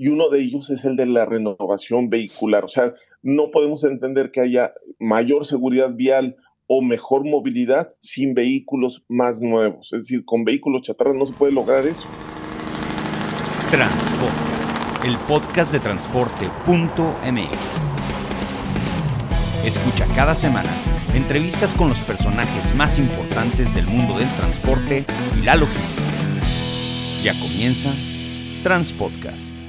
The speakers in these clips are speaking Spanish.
y uno de ellos es el de la renovación vehicular. O sea, no podemos entender que haya mayor seguridad vial o mejor movilidad sin vehículos más nuevos. Es decir, con vehículos chatarras no se puede lograr eso. Transpodcast, el podcast de transporte.mx. Escucha cada semana entrevistas con los personajes más importantes del mundo del transporte y la logística. Ya comienza Transpodcast.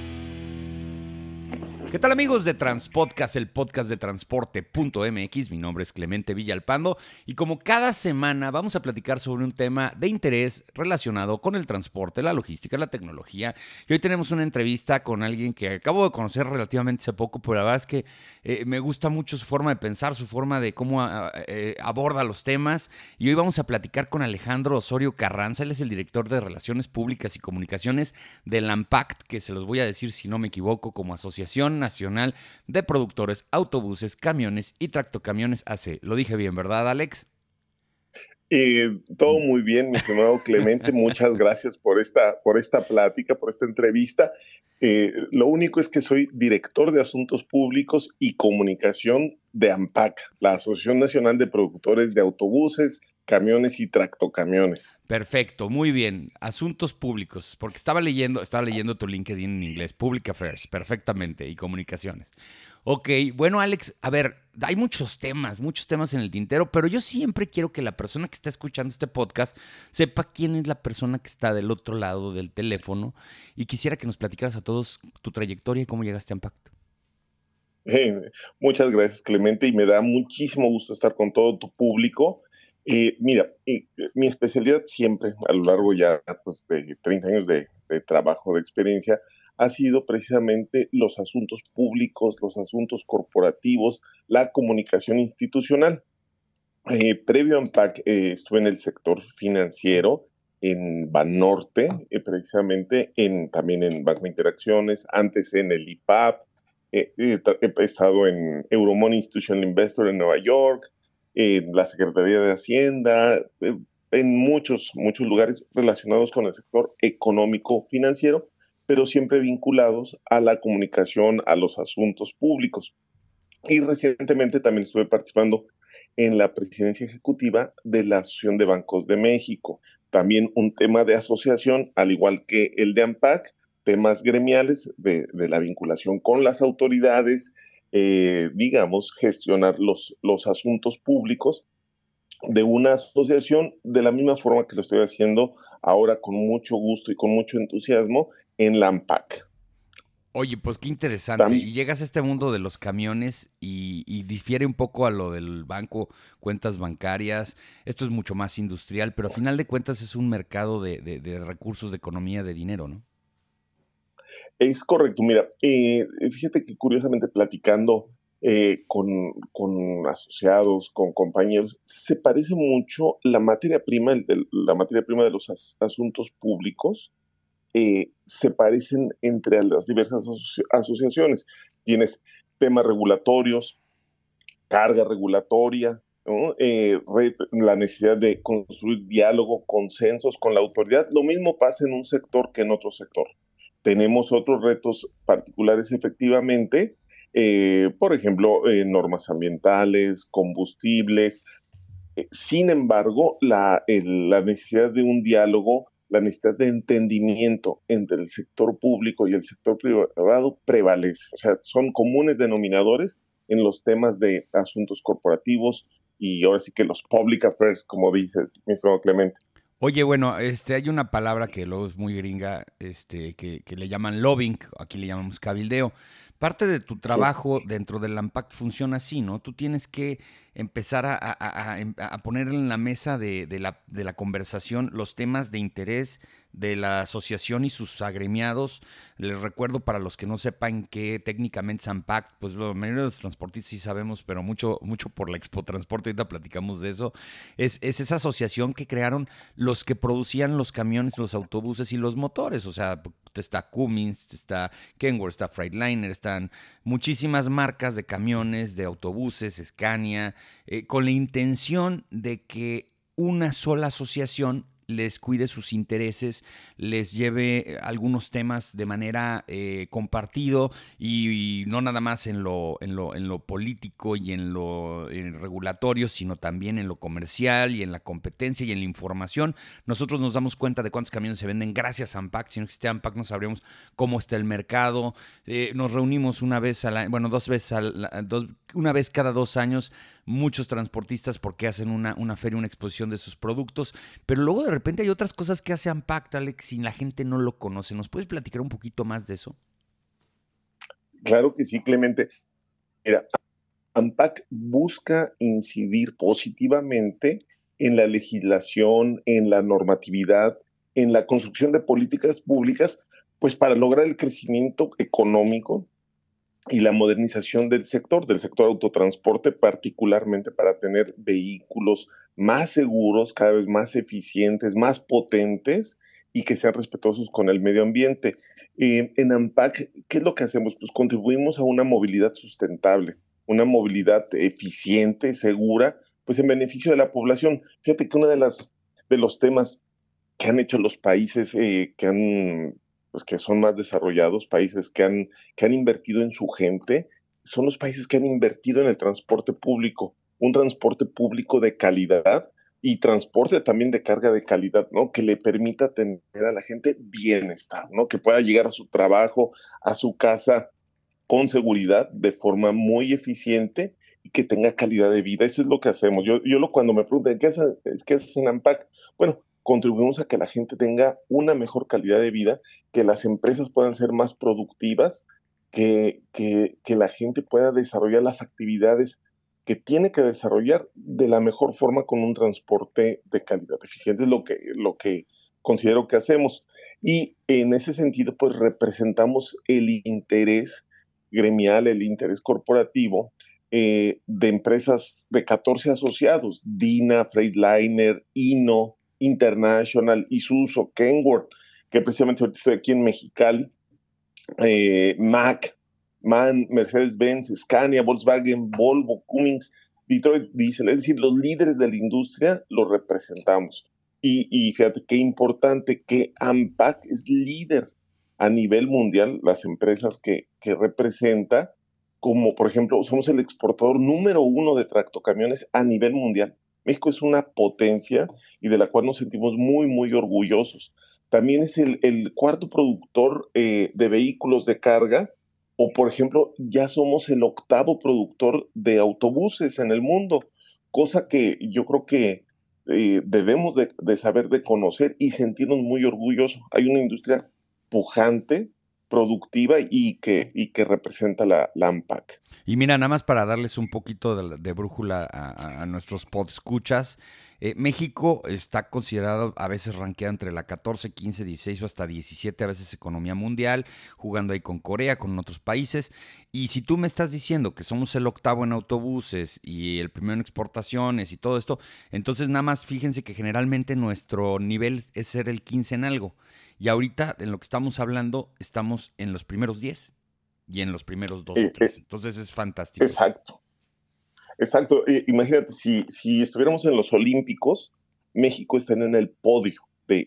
¿Qué tal amigos de Transpodcast, el podcast de transporte.mx? Mi nombre es Clemente Villalpando y como cada semana vamos a platicar sobre un tema de interés relacionado con el transporte, la logística, la tecnología. Y hoy tenemos una entrevista con alguien que acabo de conocer relativamente hace poco, pero la verdad es que eh, me gusta mucho su forma de pensar, su forma de cómo ah, eh, aborda los temas. Y hoy vamos a platicar con Alejandro Osorio Carranza, él es el director de Relaciones Públicas y Comunicaciones de Lampact, que se los voy a decir si no me equivoco, como asociación Nacional de Productores, Autobuses, Camiones y Tractocamiones AC. Lo dije bien, ¿verdad, Alex? Eh, todo muy bien, mi estimado Clemente. Muchas gracias por esta, por esta plática, por esta entrevista. Eh, lo único es que soy director de Asuntos Públicos y Comunicación de AMPAC, la Asociación Nacional de Productores de Autobuses, camiones y tractocamiones. Perfecto, muy bien. Asuntos públicos, porque estaba leyendo, estaba leyendo tu LinkedIn en inglés, Public Affairs, perfectamente, y comunicaciones. Ok, bueno Alex, a ver, hay muchos temas, muchos temas en el tintero, pero yo siempre quiero que la persona que está escuchando este podcast sepa quién es la persona que está del otro lado del teléfono y quisiera que nos platicaras a todos tu trayectoria y cómo llegaste a Impact. Eh, muchas gracias Clemente y me da muchísimo gusto estar con todo tu público eh, mira, eh, mi especialidad siempre, a lo largo ya pues, de 30 años de, trabajo, de experiencia, ha sido precisamente los asuntos públicos, los asuntos corporativos, la comunicación institucional. Eh, previo a AMPAC estuve en el sector financiero, en Banorte, precisamente en, también en Banco Interacciones, antes en el IPAP, he estado en Euromoney Institutional Investor en Nueva York, en la Secretaría de Hacienda, eh, en muchos, muchos lugares relacionados con el sector económico financiero, pero siempre vinculados a la comunicación, a los asuntos públicos. Y recientemente también estuve participando en la presidencia ejecutiva de la Asociación de Bancos de México. También un tema de asociación, al igual que el de AMPAC, temas gremiales de la vinculación con las autoridades, eh, digamos, gestionar los, los asuntos públicos de una asociación de la misma forma que lo estoy haciendo ahora con mucho gusto y con mucho entusiasmo en la AMPAC. Oye, pues qué interesante. y llegas a este mundo de los camiones y, difiere un poco a lo del banco, cuentas bancarias. Esto es mucho más industrial, pero a final de cuentas es un mercado de, de recursos, de economía, de dinero, ¿no? Es correcto, mira, eh, fíjate que curiosamente platicando eh, con, asociados, con compañeros, se parece mucho la materia prima, la materia prima de los asuntos públicos, eh, se parecen entre las diversas asociaciones. Tienes temas regulatorios, carga regulatoria, la necesidad de construir diálogo, consensos con la autoridad. Lo mismo pasa en un sector que en otro sector. Tenemos otros retos particulares efectivamente, eh, por ejemplo, eh, normas ambientales, combustibles. Eh, sin embargo, la, necesidad de un diálogo, la necesidad de entendimiento entre el sector público y el sector privado prevalece. O sea, son comunes denominadores en los temas de asuntos corporativos y ahora sí que los public affairs, como dices, mi estimado Clemente. Oye, bueno, este, hay una palabra que luego es muy gringa, este, que, le llaman lobbying, aquí le llamamos cabildeo. Parte de tu trabajo dentro del AMPAC funciona así, ¿no? Tú tienes que empezar a, poner en la mesa de, la, de la conversación los temas de interés de la asociación y sus agremiados. Les recuerdo para los que no sepan que técnicamente Sampact, pues la mayoría de los transportistas sí sabemos, pero mucho, mucho por la Expo Transporte, ahorita platicamos de eso, es, esa asociación que crearon los que producían los camiones, los autobuses y los motores. O sea, está Cummins, está Kenworth, está Freightliner, están muchísimas marcas de camiones, de autobuses, Scania, eh, con la intención de que una sola asociación les cuide sus intereses, les lleve algunos temas de manera eh, compartido y, no nada más en lo, en lo, en lo político y en lo regulatorio, sino también en lo comercial y en la competencia y en la información. Nosotros nos damos cuenta de cuántos camiones se venden gracias a AMPAC. Si no existía AMPAC no sabríamos cómo está el mercado. Eh, nos reunimos una vez a la, bueno, dos veces a dos, una vez cada dos años muchos transportistas porque hacen una, una feria, una exposición de sus productos, pero luego de repente hay otras cosas que hace Ampact, Alex, y la gente no lo conoce. ¿Nos puedes platicar un poquito más de eso? Claro que sí, Clemente. Mira, AMPAC busca incidir positivamente en la legislación, en la normatividad, en la construcción de políticas públicas, pues para lograr el crecimiento económico, y la modernización del sector, del sector autotransporte, particularmente para tener vehículos más seguros, cada vez más eficientes, más potentes y que sean respetuosos con el medio ambiente. Eh, en AMPAC, ¿qué es lo que hacemos? Pues contribuimos a una movilidad sustentable, una movilidad eficiente, segura, pues en beneficio de la población. Fíjate que uno de, las, de los temas que han hecho los países eh, que han pues que son más desarrollados, países que han, que han invertido en su gente, son los países que han invertido en el transporte público, un transporte público de calidad y transporte también de carga de calidad, ¿no? Que le permita tener a la gente bienestar, ¿no? Que pueda llegar a su trabajo, a su casa con seguridad, de forma muy eficiente y que tenga calidad de vida. Eso es lo que hacemos. Yo, yo lo, cuando me preguntan, ¿qué haces, ¿qué haces en AMPAC? Bueno, contribuimos a que la gente tenga una mejor calidad de vida, que las empresas puedan ser más productivas, que, que, la gente pueda desarrollar las actividades que tiene que desarrollar de la mejor forma con un transporte de calidad eficiente, es lo que, lo que considero que hacemos. Y en ese sentido, pues representamos el interés gremial, el interés corporativo eh, de empresas de 14 asociados, DINA, Freightliner, INO, International, Isuzu, Kenworth, que precisamente ahorita estoy aquí en Mexicali, eh, Mac, MAN, Mercedes-Benz, Scania, Volkswagen, Volvo, Cummins, Detroit Diesel, es decir, los líderes de la industria los representamos. Y, fíjate qué importante que AMPAC es líder a nivel mundial, las empresas que, que representa, como por ejemplo, somos el exportador número uno de tractocamiones a nivel mundial. México es una potencia y de la cual nos sentimos muy, muy orgullosos. También es el, cuarto productor eh, de vehículos de carga, o por ejemplo, ya somos el octavo productor de autobuses en el mundo, cosa que yo creo que eh, debemos de, saber, de conocer y sentirnos muy orgullosos. Hay una industria pujante, productiva y que, y que representa la, la AMPAC. Y mira, nada más para darles un poquito de, brújula a, nuestros podscuchas, eh, México está considerado a veces rankeado entre la 14, 15, 16 o hasta 17 a veces economía mundial, jugando ahí con Corea, con otros países. Y si tú me estás diciendo que somos el octavo en autobuses y el primero en exportaciones y todo esto, entonces nada más fíjense que generalmente nuestro nivel es ser el 15 en algo. Y ahorita, en lo que estamos hablando, estamos en los primeros 10 y en los primeros 2 o 3. Entonces es fantástico. Exacto. Exacto. imagínate, si, si estuviéramos en los Olímpicos, México estaría en el podio de,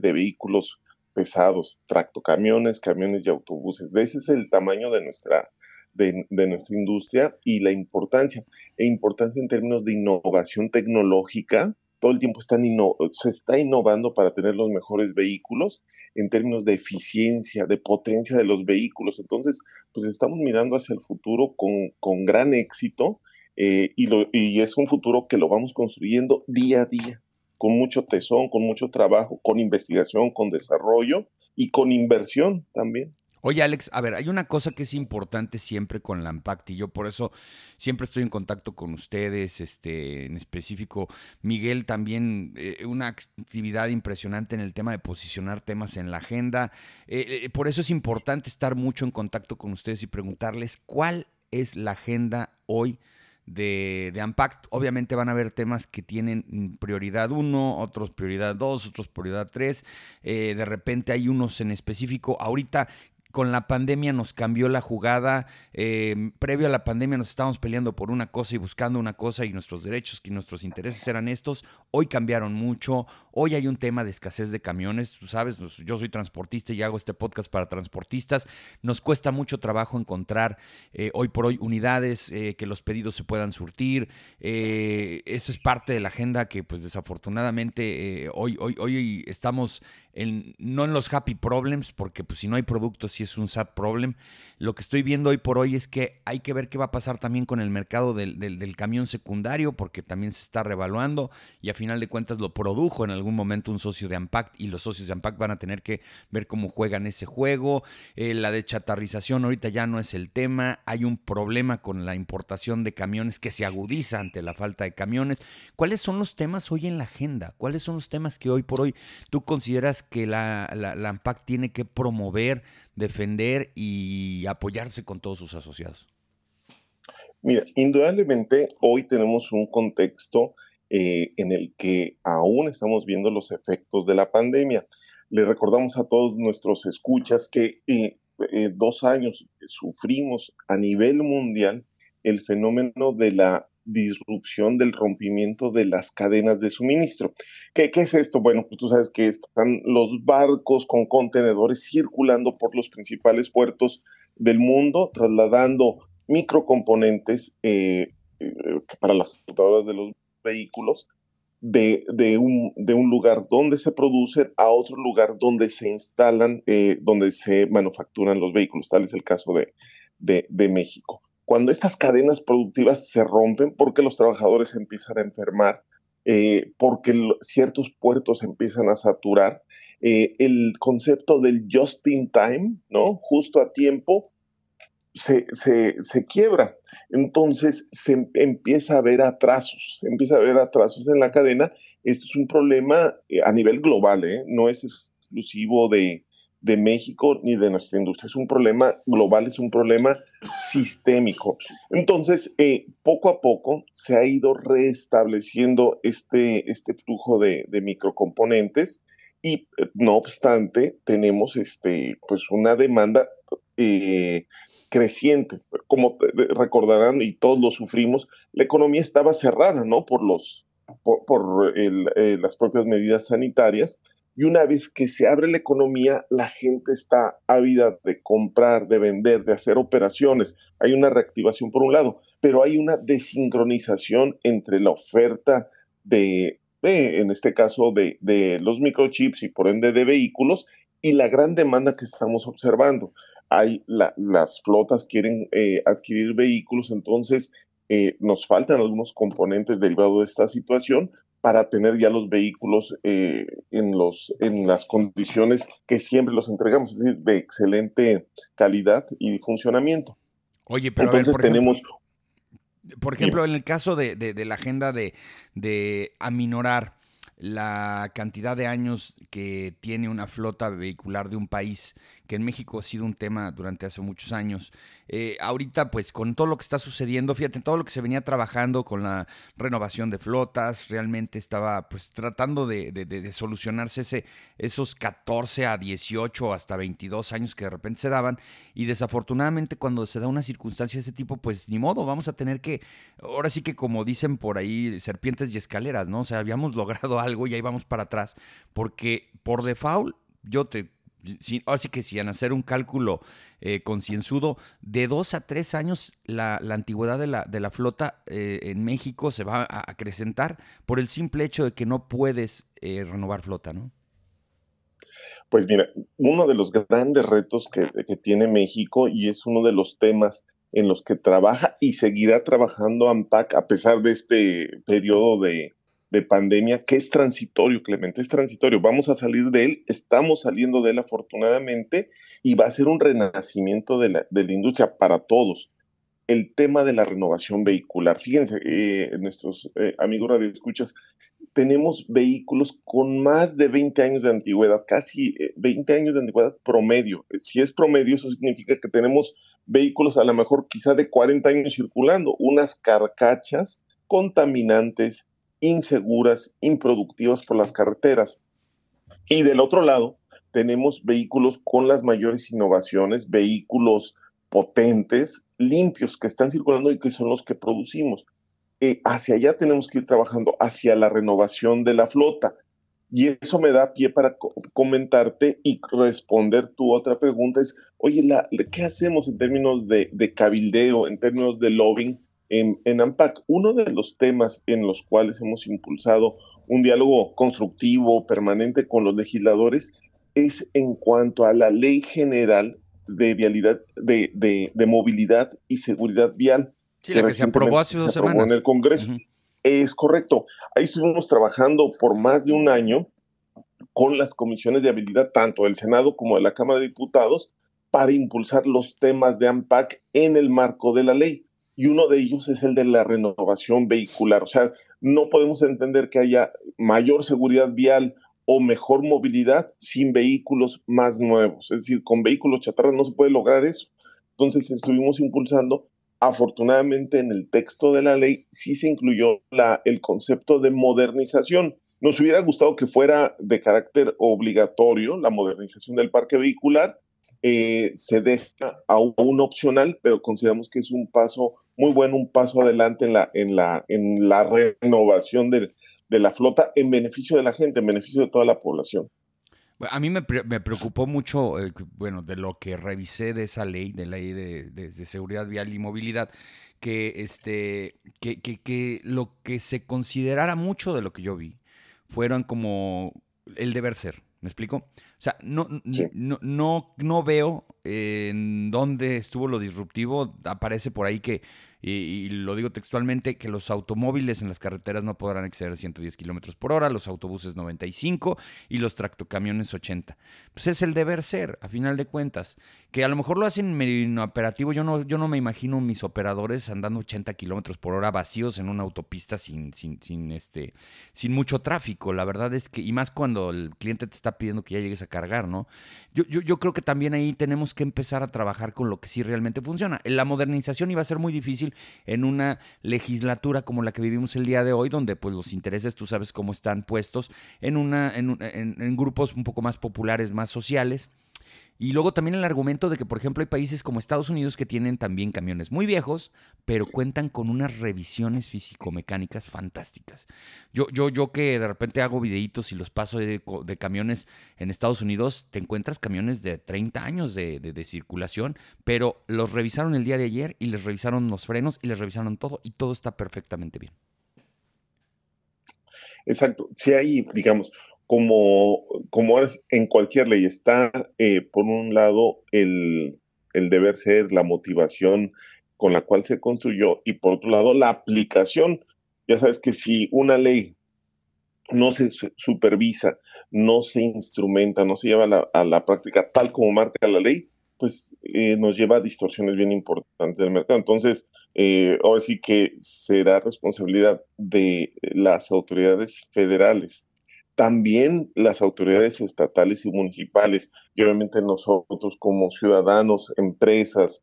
vehículos pesados, tractocamiones, camiones y autobuses. Ese es el tamaño de nuestra, de, de, nuestra industria y la importancia. E importancia en términos de innovación tecnológica todo el tiempo están se está innovando para tener los mejores vehículos en términos de eficiencia, de potencia de los vehículos. Entonces, pues estamos mirando hacia el futuro con, con gran éxito eh, y, lo, y es un futuro que lo vamos construyendo día a día, con mucho tesón, con mucho trabajo, con investigación, con desarrollo y con inversión también. Oye, Alex, a ver, hay una cosa que es importante siempre con la Impact y yo por eso siempre estoy en contacto con ustedes, este, en específico Miguel también, eh, una actividad impresionante en el tema de posicionar temas en la agenda. Eh, eh, por eso es importante estar mucho en contacto con ustedes y preguntarles cuál es la agenda hoy de, de Ampact. Obviamente van a haber temas que tienen prioridad 1, otros prioridad 2, otros prioridad 3. de repente hay unos en específico. Ahorita con la pandemia nos cambió la jugada. Eh, previo a la pandemia nos estábamos peleando por una cosa y buscando una cosa y nuestros derechos y nuestros intereses eran estos. Hoy cambiaron mucho. Hoy hay un tema de escasez de camiones. Tú sabes, yo soy transportista y hago este podcast para transportistas. Nos cuesta mucho trabajo encontrar eh, hoy por hoy unidades eh, que los pedidos se puedan surtir. esa es parte de la agenda que pues desafortunadamente hoy, hoy, hoy estamos no en los happy problems, porque pues, si no hay productos sí es un sad problem. Lo que estoy viendo hoy por hoy es que hay que ver qué va a pasar también con el mercado del, camión secundario, porque también se está revaluando y a final de cuentas lo produjo en algún momento un socio de Ampact y los socios de Ampact van a tener que ver cómo juegan ese juego. Eh, la de chatarrización ahorita ya no es el tema, hay un problema con la importación de camiones que se agudiza ante la falta de camiones. ¿Cuáles son los temas hoy en la agenda? ¿Cuáles son los temas que hoy por hoy tú consideras que la, la, AMPAC tiene que promover, defender y apoyarse con todos sus asociados? Mira, indudablemente hoy tenemos un contexto eh, en el que aún estamos viendo los efectos de la pandemia. Le recordamos a todos nuestros escuchas que eh, eh, dos años sufrimos a nivel mundial el fenómeno de la disrupción del rompimiento de las cadenas de suministro. ¿Qué, ¿Qué, es esto? Bueno, pues tú sabes que están los barcos con contenedores circulando por los principales puertos del mundo, trasladando microcomponentes eh, eh, para las computadoras de los vehículos de, un, lugar donde se producen a otro lugar donde se instalan, eh, donde se manufacturan los vehículos. Tal es el caso de México cuando estas cadenas productivas se rompen porque los trabajadores empiezan a enfermar, eh, porque ciertos puertos empiezan a saturar, eh, el concepto del just in time, ¿no? Justo a tiempo, se, quiebra. Entonces se empieza a ver atrasos, empieza a haber atrasos en la cadena. Esto es un problema eh, a nivel global, no es exclusivo de, de México ni de nuestra industria. Es un problema global, es un problema sistémico. Entonces, eh, poco a poco se ha ido restableciendo este, este flujo de, microcomponentes y eh, no obstante tenemos este, pues una demanda eh, creciente. Como recordarán y todos lo sufrimos, la economía estaba cerrada, ¿no? Por los por, las propias medidas sanitarias y una vez que se abre la economía, la gente está ávida de comprar, de vender, de hacer operaciones. Hay una reactivación por un lado, pero hay una desincronización entre la oferta de, en este caso, de, los microchips y por ende de vehículos y la gran demanda que estamos observando. Hay las flotas quieren eh, adquirir vehículos, entonces eh, nos faltan algunos componentes derivados de esta situación, para tener ya los vehículos eh, en, los, en las condiciones que siempre los entregamos, es decir, de excelente calidad y funcionamiento. Oye, pero Entonces por tenemos... Ejemplo, por ejemplo, en el caso de, de, la agenda de, de aminorar la cantidad de años que tiene una flota vehicular de un país, que en México ha sido un tema durante hace muchos años. Eh, ahorita, pues con todo lo que está sucediendo, fíjate, todo lo que se venía trabajando con la renovación de flotas, realmente estaba pues tratando de, solucionarse ese, esos 14 a 18 hasta 22 años que de repente se daban. Y desafortunadamente cuando se da una circunstancia de ese tipo, pues ni modo, vamos a tener que, ahora sí que como dicen por ahí, serpientes y escaleras, ¿no? O sea, habíamos logrado algo y ahí vamos para atrás, porque por default, yo te así que si hacer un cálculo eh, concienzudo, de dos a tres años la, antigüedad de la, de la flota eh, en México se va a acrecentar por el simple hecho de que no puedes eh, renovar flota, ¿no? Pues mira, uno de los grandes retos que, que tiene México y es uno de los temas en los que trabaja y seguirá trabajando AMPAC a pesar de este periodo de, de pandemia que es transitorio, Clemente, es transitorio. Vamos a salir de él, estamos saliendo de él afortunadamente y va a ser un renacimiento de la, de la industria para todos. El tema de la renovación vehicular. Fíjense, eh, nuestros eh, amigos radioescuchas, tenemos vehículos con más de 20 años de antigüedad, casi 20 eh, años de antigüedad promedio. Si es promedio, eso significa que tenemos vehículos a lo mejor quizá de 40 años circulando, unas carcachas contaminantes, inseguras, improductivas por las carreteras. Y del otro lado, tenemos vehículos con las mayores innovaciones, vehículos potentes, limpios, que están circulando y que son los que producimos. Eh, hacia allá tenemos que ir trabajando, hacia la renovación de la flota. Y eso me da pie para comentarte y responder tu otra pregunta. Es, oye, la, ¿qué hacemos en términos de, cabildeo, en términos de lobbying en, en, AMPAC? Uno de los temas en los cuales hemos impulsado un diálogo constructivo, permanente con los legisladores, es en cuanto a la ley general de vialidad, de, de, movilidad y seguridad vial. Sí, la que se aprobó hace dos semanas. En el Congreso. Es correcto. Ahí estuvimos trabajando por más de un año con las comisiones de habilidad, tanto del Senado como de la Cámara de Diputados, para impulsar los temas de AMPAC en el marco de la ley. Y uno de ellos es el de la renovación vehicular. O sea, no podemos entender que haya mayor seguridad vial o mejor movilidad sin vehículos más nuevos. Es decir, con vehículos chatarras no se puede lograr eso. Entonces estuvimos impulsando Afortunadamente en el texto de la ley sí se incluyó el concepto de modernización. Nos hubiera gustado que fuera de carácter obligatorio la modernización del parque vehicular. Eh, se deja a un opcional, pero consideramos que es un paso muy bueno, un paso adelante en la, en la, en la renovación de la flota en beneficio de la gente, en beneficio de toda la población. A mí me, preocupó mucho, eh, bueno, de lo que revisé de esa ley, de ley de, seguridad vial y movilidad, que, este, que, que, lo que se considerara mucho de lo que yo vi fueron como el deber ser. ¿Me explico? O sea, no, no, no, no veo en dónde estuvo lo disruptivo. Aparece por ahí que y, lo digo textualmente, que los automóviles en las carreteras no podrán exceder 110 kilómetros por hora, los autobuses 95 y los tractocamiones 80. Pues es el deber ser, a final de cuentas. Que a lo mejor lo hacen medio inoperativo. Yo no, yo no me imagino mis operadores andando 80 kilómetros por hora vacíos en una autopista sin, sin, sin, este, sin mucho tráfico. La verdad es que, y más cuando el cliente te está pidiendo que ya llegues a cargar, ¿no? Yo, yo, yo creo que también ahí tenemos que empezar a trabajar con lo que sí realmente funciona. La modernización iba a ser muy difícil en una legislatura como la que vivimos el día de hoy, donde pues los intereses, tú sabes cómo están puestos en, una, en grupos un poco más populares, más sociales. Y luego también el argumento de que, por ejemplo, hay países como Estados Unidos que tienen también camiones muy viejos, pero cuentan con unas revisiones físico-mecánicas fantásticas. Yo, yo, yo que de repente hago videitos y los paso de, camiones en Estados Unidos, te encuentras camiones de 30 años de, de, circulación, pero los revisaron el día de ayer y les revisaron los frenos y les revisaron todo y todo está perfectamente bien. Exacto. Si hay, digamos, como, como en cualquier ley, está eh, por un lado el, el deber ser, la motivación con la cual se construyó y por otro lado la aplicación. Ya sabes que si una ley no se supervisa, no se instrumenta, no se lleva a la, a la práctica tal como marca la ley, pues eh, nos lleva a distorsiones bien importantes del mercado. Entonces, eh, ahora sí que será responsabilidad de las autoridades federales también las autoridades estatales y municipales y obviamente nosotros como ciudadanos, empresas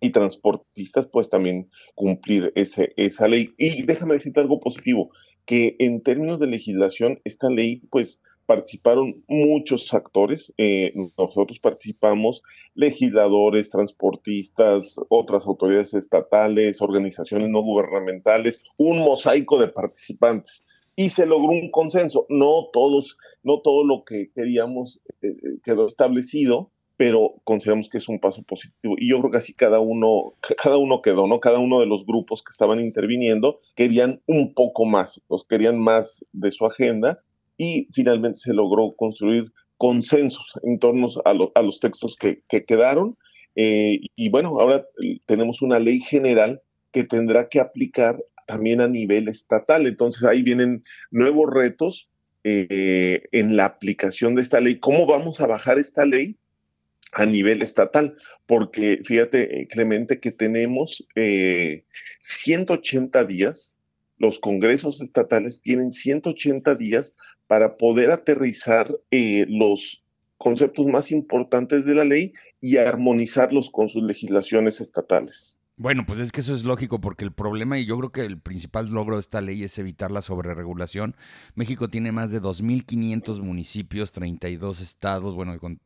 y transportistas, pues también cumplir ese, esa ley. Y déjame decirte algo positivo, que en términos de legislación, esta ley pues participaron muchos actores, eh, nosotros participamos, legisladores, transportistas, otras autoridades estatales, organizaciones no gubernamentales, un mosaico de participantes y se logró un consenso. No todos, no todo lo que queríamos eh, eh, quedó establecido, pero consideramos que es un paso positivo. Y yo creo que así cada uno, cada uno quedó, ¿no? Cada uno de los grupos que estaban interviniendo querían un poco más, los querían más de su agenda y finalmente se logró construir consensos en torno a, los textos que, quedaron. Eh, y bueno, ahora tenemos una ley general que tendrá que aplicar también a nivel estatal. Entonces ahí vienen nuevos retos eh, en la aplicación de esta ley. ¿Cómo vamos a bajar esta ley a nivel estatal? Porque fíjate, eh, Clemente, que tenemos 180 eh, días, los congresos estatales tienen 180 días para poder aterrizar los conceptos más importantes de la ley y armonizarlos con sus legislaciones estatales. Bueno, pues es que eso es lógico porque el problema y yo creo que el principal logro de esta ley es evitar la sobreregulación. México tiene más de 2.500 municipios, 32 estados, bueno, con,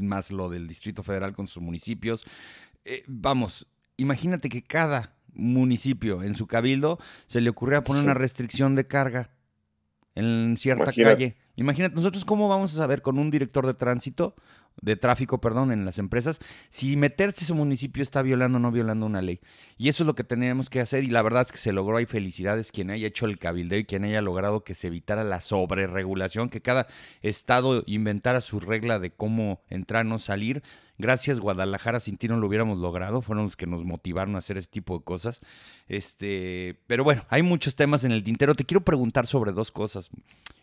más lo del Distrito Federal con sus municipios. Eh, vamos, imagínate que cada municipio en su cabildo se le ocurriera poner una restricción de carga en cierta calle. Imagínate, nosotros cómo vamos a saber con un director de tránsito de tráfico, perdón, en las empresas, si meterse ese municipio está violando o no violando una ley. Y eso es lo que tenemos que hacer y la verdad es que se logró. Hay felicidades quien haya hecho el cabildeo y quien haya logrado que se evitara la sobreregulación, que cada estado inventara su regla de cómo entrar, no salir. Gracias Guadalajara, sin ti no lo hubiéramos logrado, fueron los que nos motivaron a hacer este tipo de cosas. Este, pero bueno, hay muchos temas en el tintero. Te quiero preguntar sobre dos cosas.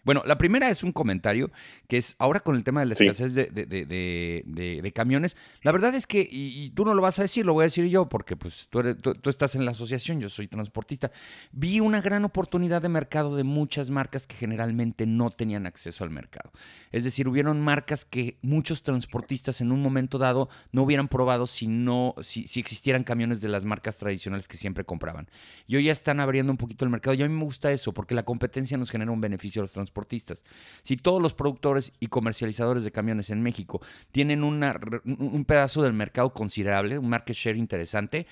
Bueno, la primera es un comentario que es ahora con el tema de la escasez de, camiones. La verdad es que, y, tú no lo vas a decir, lo voy a decir yo, porque pues tú, tú, estás en la asociación, yo soy transportista. Vi una gran oportunidad de mercado de muchas marcas que generalmente no tenían acceso al mercado. Es decir, hubieron marcas que muchos transportistas en un momento dado no hubieran probado si no, si, si existieran camiones de las marcas tradicionales que siempre compraban. Y hoy ya están abriendo un poquito el mercado. Y a mí me gusta eso, porque la competencia nos genera un beneficio a los transportistas si todos los productores y comercializadores de camiones en México tienen un pedazo del mercado considerable, un market share interesante,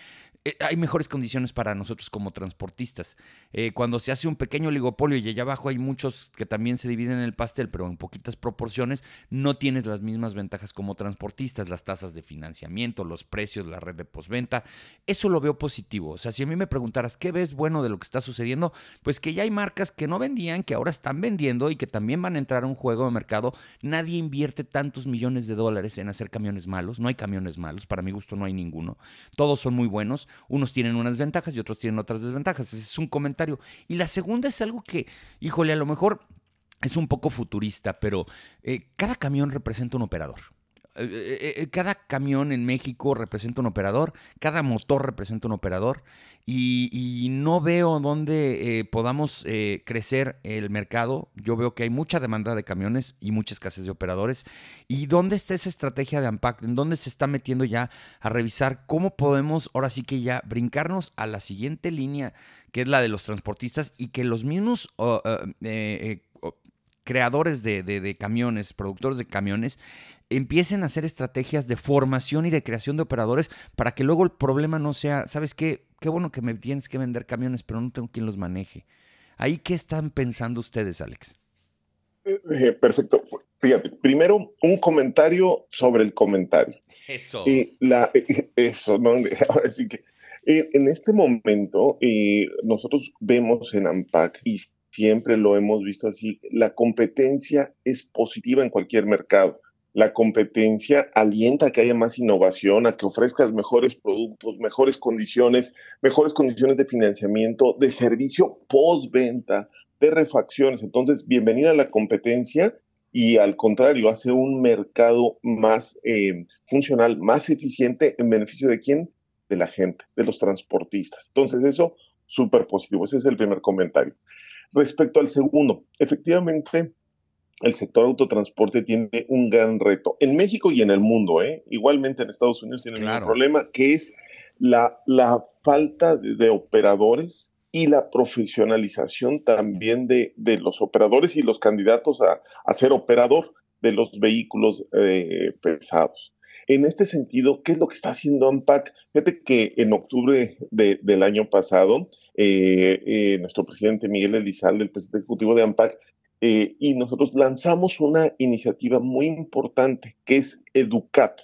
hay mejores condiciones para nosotros como transportistas. Eh, cuando se hace un pequeño oligopolio y allá abajo hay muchos que también se dividen en el pastel, pero en poquitas proporciones, no tienes las mismas ventajas como transportistas, las tasas de financiamiento, los precios, la red de postventa. Eso lo veo positivo. O sea, si a mí me preguntaras qué ves bueno de lo que está sucediendo, pues que ya hay marcas que no vendían, que ahora están vendiendo y que también van a entrar a un juego de mercado. Nadie invierte tantos millones de dólares en hacer camiones malos. No hay camiones malos, para mi gusto no hay ninguno. Todos son muy buenos unos tienen unas ventajas y otros tienen otras desventajas. Ese es un comentario. Y la segunda es algo que, híjole, a lo mejor es un poco futurista, pero eh, cada camión representa un operador. Eh, eh, cada camión en México representa un operador, cada motor representa un operador y, no veo dónde eh, podamos crecer el mercado. Yo veo que hay mucha demanda de camiones y mucha escasez de operadores. ¿Y dónde está esa estrategia de AMPAC? ¿En dónde se está metiendo ya a revisar cómo podemos ahora sí que ya brincarnos a la siguiente línea, que es la de los transportistas y que los mismos... Creadores de, camiones, productores de camiones, empiecen a hacer estrategias de formación y de creación de operadores para que luego el problema no sea, ¿sabes qué? Qué bueno que me tienes que vender camiones, pero no tengo quien los maneje. ¿Ahí qué están pensando ustedes, Alex? Eh, eh, perfecto. Fíjate, primero un comentario sobre el comentario. Eso. la, eso, ¿no? Ahora sí que en este momento nosotros vemos en AMPAC y siempre lo hemos visto así, la competencia es positiva en cualquier mercado. La competencia alienta a que haya más innovación, a que ofrezcas mejores productos, mejores condiciones, mejores condiciones de financiamiento, de servicio postventa, de refacciones. Entonces, bienvenida a la competencia y al contrario, hace un mercado más eh, funcional, más eficiente en beneficio de quién? De la gente, de los transportistas. Entonces, eso súper positivo. Ese es el primer comentario. Respecto al segundo, efectivamente, el sector autotransporte tiene un gran reto en México y en el mundo, ¿eh? igualmente en Estados Unidos tienen un problema que es la, la falta de, operadores y la profesionalización también de, de, los operadores y los candidatos a, a ser operador de los vehículos eh, pesados. En este sentido, ¿qué es lo que está haciendo AMPAC? Fíjate que en octubre del año pasado, eh, eh, nuestro presidente Miguel Elizalde, el presidente ejecutivo de AMPAC, eh, y nosotros lanzamos una iniciativa muy importante que es Educat.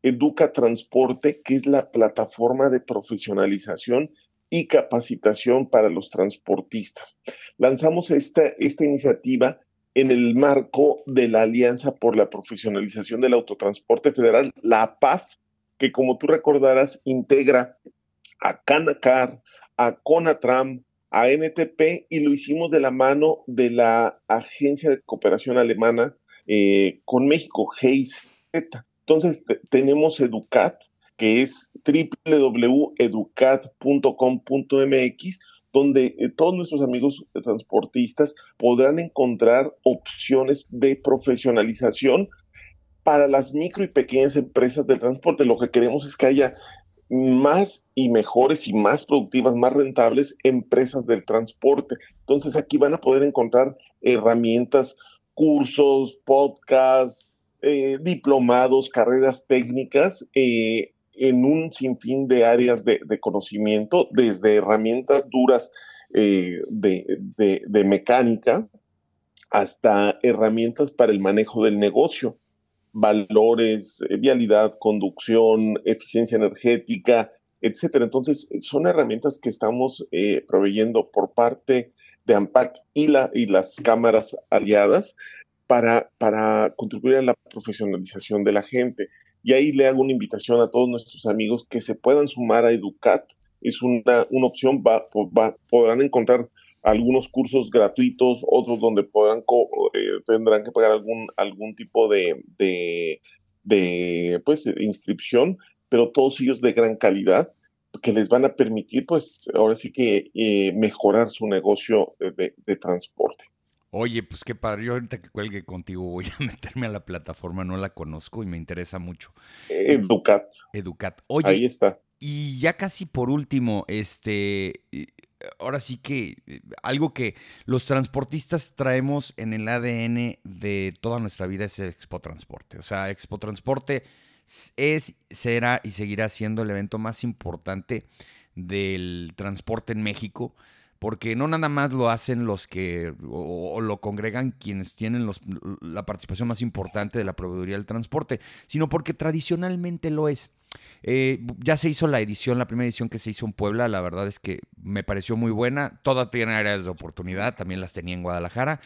Educa Transporte, que es la plataforma de profesionalización y capacitación para los transportistas. Lanzamos esta, esta iniciativa en el marco de la Alianza por la Profesionalización del Autotransporte Federal, la APAF, que como tú recordarás integra a Canacar, a Conatram, a NTP y lo hicimos de la mano de la Agencia de Cooperación Alemana eh, con México, GIZ. Entonces tenemos Educat, que es www.educat.com.mx, donde eh, todos nuestros amigos transportistas podrán encontrar opciones de profesionalización para las micro y pequeñas empresas del transporte. Lo que queremos es que haya más y mejores y más productivas, más rentables empresas del transporte. Entonces aquí van a poder encontrar herramientas, cursos, podcasts, eh, diplomados, carreras técnicas eh, en un sinfín de áreas de, conocimiento, desde herramientas duras eh, de mecánica hasta herramientas para el manejo del negocio valores, eh, vialidad, conducción, eficiencia energética, etcétera. Entonces, son herramientas que estamos eh, proveyendo por parte de AMPAC y, la, y las cámaras aliadas para, para contribuir a la profesionalización de la gente. Y ahí le hago una invitación a todos nuestros amigos que se puedan sumar a Educat. Es una, una opción, va, podrán encontrar algunos cursos gratuitos, otros donde podrán eh, tendrán que pagar algún, algún tipo de, de, pues, inscripción, pero todos ellos de gran calidad que les van a permitir, pues, ahora sí que eh, mejorar su negocio de, transporte. Oye, pues qué padre. Yo ahorita que cuelgue contigo voy a meterme a la plataforma, no la conozco y me interesa mucho. Educat. Educat. Oye. Ahí está. Y ya casi por último, este, ahora sí que eh, algo que los transportistas traemos en el ADN de toda nuestra vida es el Expo Transporte. O sea, Expo Transporte es, será y seguirá siendo el evento más importante del transporte en México porque no nada más lo hacen los que, o, lo congregan quienes tienen la participación más importante de la proveeduría del transporte, sino porque tradicionalmente lo es. Eh, ya se hizo la edición, la primera edición que se hizo en Puebla, la verdad es que me pareció muy buena. Todas tienen áreas de oportunidad, también las tenía en Guadalajara.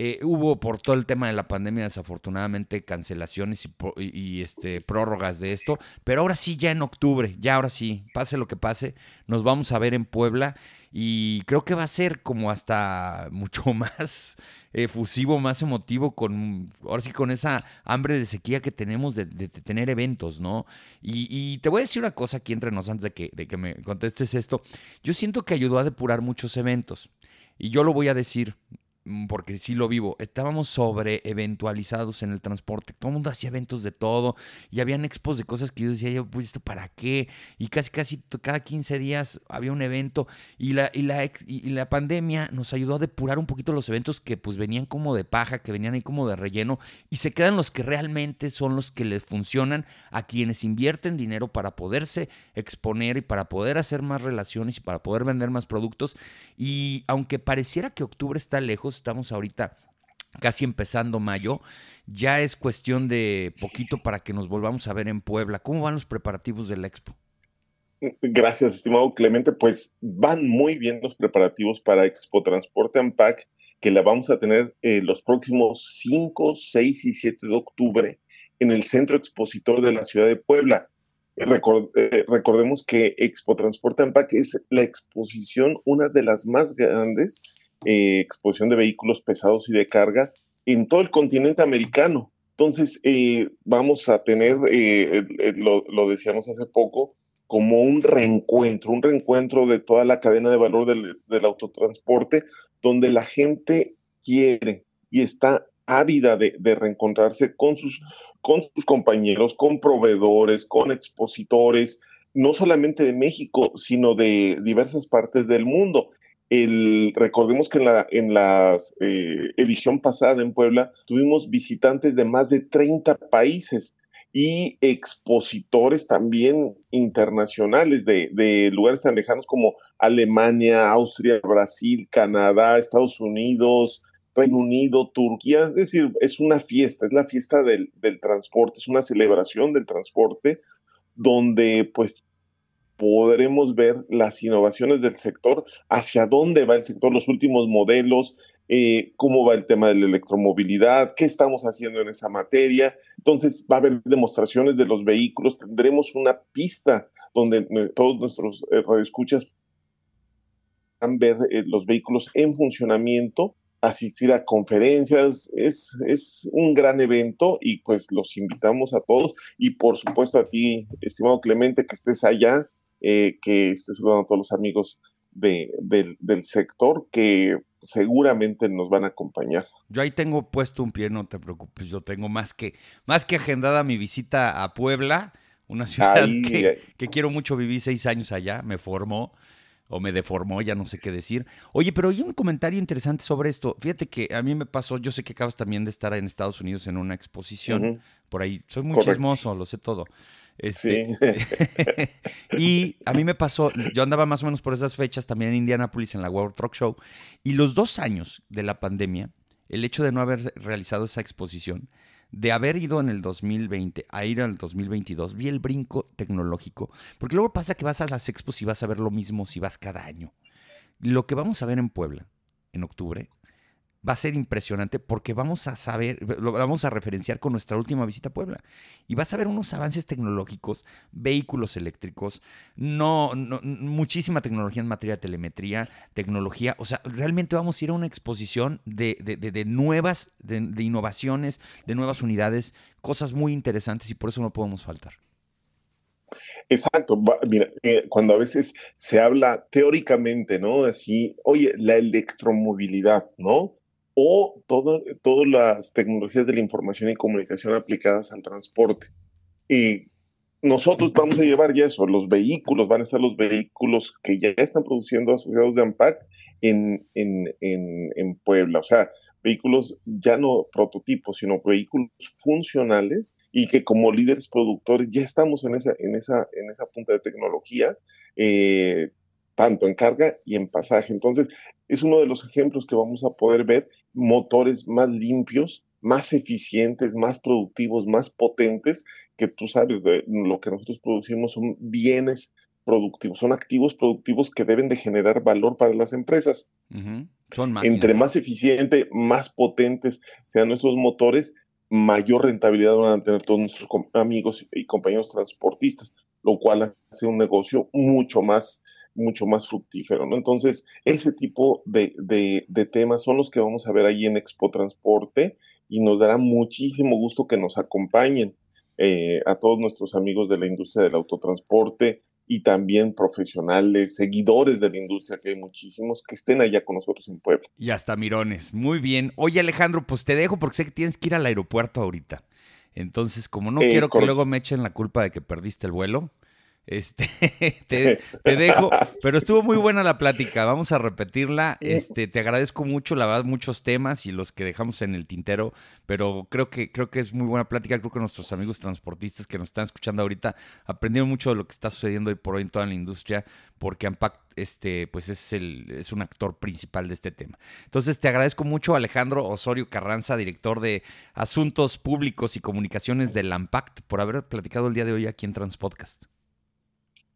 Eh, hubo por todo el tema de la pandemia, desafortunadamente, cancelaciones y, este, prórrogas de esto. Pero ahora sí, ya en octubre, ya ahora sí, pase lo que pase, nos vamos a ver en Puebla. Y creo que va a ser como hasta mucho más efusivo, más emotivo, con ahora sí con esa hambre de sequía que tenemos de, tener eventos, ¿no? Y, te voy a decir una cosa aquí entre nos antes de que, me contestes esto. Yo siento que ayudó a depurar muchos eventos. Y yo lo voy a decir, porque sí lo vivo, estábamos sobre eventualizados en el transporte, todo el mundo hacía eventos de todo y habían expos de cosas que yo decía, yo, pues esto para qué, y casi casi cada 15 días había un evento y la, y la, y la pandemia nos ayudó a depurar un poquito los eventos que pues venían como de paja, que venían ahí como de relleno y se quedan los que realmente son los que les funcionan a quienes invierten dinero para poderse exponer y para poder hacer más relaciones y para poder vender más productos y aunque pareciera que octubre está lejos, estamos ahorita casi empezando mayo, ya es cuestión de poquito para que nos volvamos a ver en Puebla. ¿Cómo van los preparativos de la expo? Gracias, estimado Clemente. Pues van muy bien los preparativos para Expo Transporte Ampac, que la vamos a tener eh, los próximos 5, 6 y 7 de octubre en el Centro Expositor de la Ciudad de Puebla. Eh, recordemos que Expo Transporte Ampac es la exposición, una de las más grandes eh, exposición de vehículos pesados y de carga en todo el continente americano. Entonces, eh, vamos a tener, eh, lo, decíamos hace poco, como un reencuentro, un reencuentro de toda la cadena de valor del, autotransporte, donde la gente quiere y está ávida de, reencontrarse con sus compañeros, con proveedores, con expositores, no solamente de México, sino de diversas partes del mundo. El, recordemos que en la, en la eh, edición pasada en Puebla tuvimos visitantes de más de 30 países y expositores también internacionales de, de, lugares tan lejanos como Alemania, Austria, Brasil, Canadá, Estados Unidos, Reino Unido, Turquía. Es decir, es una fiesta, es la fiesta del, del transporte, es una celebración del transporte donde pues podremos ver las innovaciones del sector, hacia dónde va el sector, los últimos modelos, eh, cómo va el tema de la electromovilidad, qué estamos haciendo en esa materia. Entonces va a haber demostraciones de los vehículos, tendremos una pista donde eh, todos nuestros eh, radioescuchas van ver los vehículos en funcionamiento, asistir a conferencias, es, es un gran evento y pues los invitamos a todos y por supuesto a ti, estimado Clemente, que estés allá eh, que esté saludando a todos los amigos de, del sector que seguramente nos van a acompañar. Yo ahí tengo puesto un pie, no te preocupes, yo tengo más que, más que agendada mi visita a Puebla. una ciudad que, que, quiero mucho, viví seis años allá, me formó o me deformó, ya no sé qué decir. Oye, pero hay un comentario interesante sobre esto. Fíjate que a mí me pasó, yo sé que acabas también de estar en Estados Unidos en una exposición, por ahí, soy muy chismoso, lo sé todo. Este, y a mí me pasó, yo andaba más o menos por esas fechas también en Indianapolis en la World Truck Show, y los dos años de la pandemia, el hecho de no haber realizado esa exposición, de haber ido en el 2020 a ir al 2022, vi el brinco tecnológico. Porque luego pasa que vas a las expos y vas a ver lo mismo si vas cada año. Lo que vamos a ver en Puebla en octubre va a ser impresionante porque vamos a saber, lo vamos a referenciar con nuestra última visita a Puebla. Y vas a ver unos avances tecnológicos, vehículos eléctricos, no, muchísima tecnología en materia de telemetría, tecnología. O sea, realmente vamos a ir a una exposición de, de, nuevas, de, innovaciones, de nuevas unidades, cosas muy interesantes y por eso no podemos faltar. Exacto, mira, eh, cuando a veces se habla teóricamente, ¿no? Así, oye, la electromovilidad, ¿no? O todo, todas las tecnologías de la información y comunicación aplicadas al transporte. Y nosotros vamos a llevar ya eso, los vehículos, van a estar los vehículos que ya están produciendo asociados de AMPAC en, en, en, Puebla, o sea, vehículos ya no prototipos, sino vehículos funcionales y que como líderes productores ya estamos en esa, en esa, en esa punta de tecnología, eh, tanto en carga y en pasaje. Entonces, es uno de los ejemplos que vamos a poder ver motores más limpios, más eficientes, más productivos, más potentes, que tú sabes, de lo que nosotros producimos son bienes productivos, son activos productivos que deben de generar valor para las empresas. Son Entre más eficiente, más potentes sean nuestros motores, mayor rentabilidad van a tener todos nuestros amigos y compañeros transportistas, lo cual hace un negocio mucho más mucho más fructífero, ¿no? Entonces, ese tipo de, temas son los que vamos a ver ahí en Expo Transporte y nos dará muchísimo gusto que nos acompañen eh, a todos nuestros amigos de la industria del autotransporte y también profesionales, seguidores de la industria, que hay muchísimos, que estén allá con nosotros en Puebla. Y hasta Mirones, muy bien. Oye Alejandro, pues te dejo porque sé que tienes que ir al aeropuerto ahorita. Entonces, como no quiero que luego me echen la culpa de que perdiste el vuelo, este, te, dejo, pero estuvo muy buena la plática. Vamos a repetirla. Este, te agradezco mucho, la verdad, muchos temas y los que dejamos en el tintero, pero creo que, creo que es muy buena plática. Creo que nuestros amigos transportistas que nos están escuchando ahorita aprendieron mucho de lo que está sucediendo hoy por hoy en toda la industria, porque Ampact este, pues es, el, es un actor principal de este tema. Entonces, te agradezco mucho, Alejandro Osorio Carranza, director de Asuntos Públicos y Comunicaciones del Ampact, por haber platicado el día de hoy aquí en Transpodcast.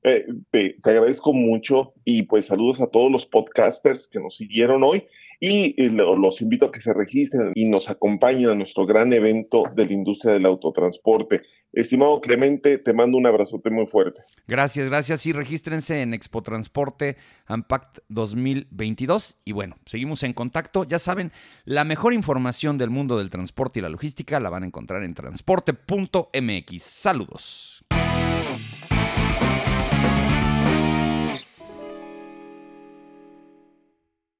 Eh, te, agradezco mucho y pues saludos a todos los podcasters que nos siguieron hoy y eh, los invito a que se registren y nos acompañen a nuestro gran evento de la industria del autotransporte. Estimado Clemente, te mando un abrazote muy fuerte. Gracias, gracias y regístrense en Expo Transporte Ampact 2022 y bueno, seguimos en contacto. Ya saben, la mejor información del mundo del transporte y la logística la van a encontrar en transporte.mx. Saludos.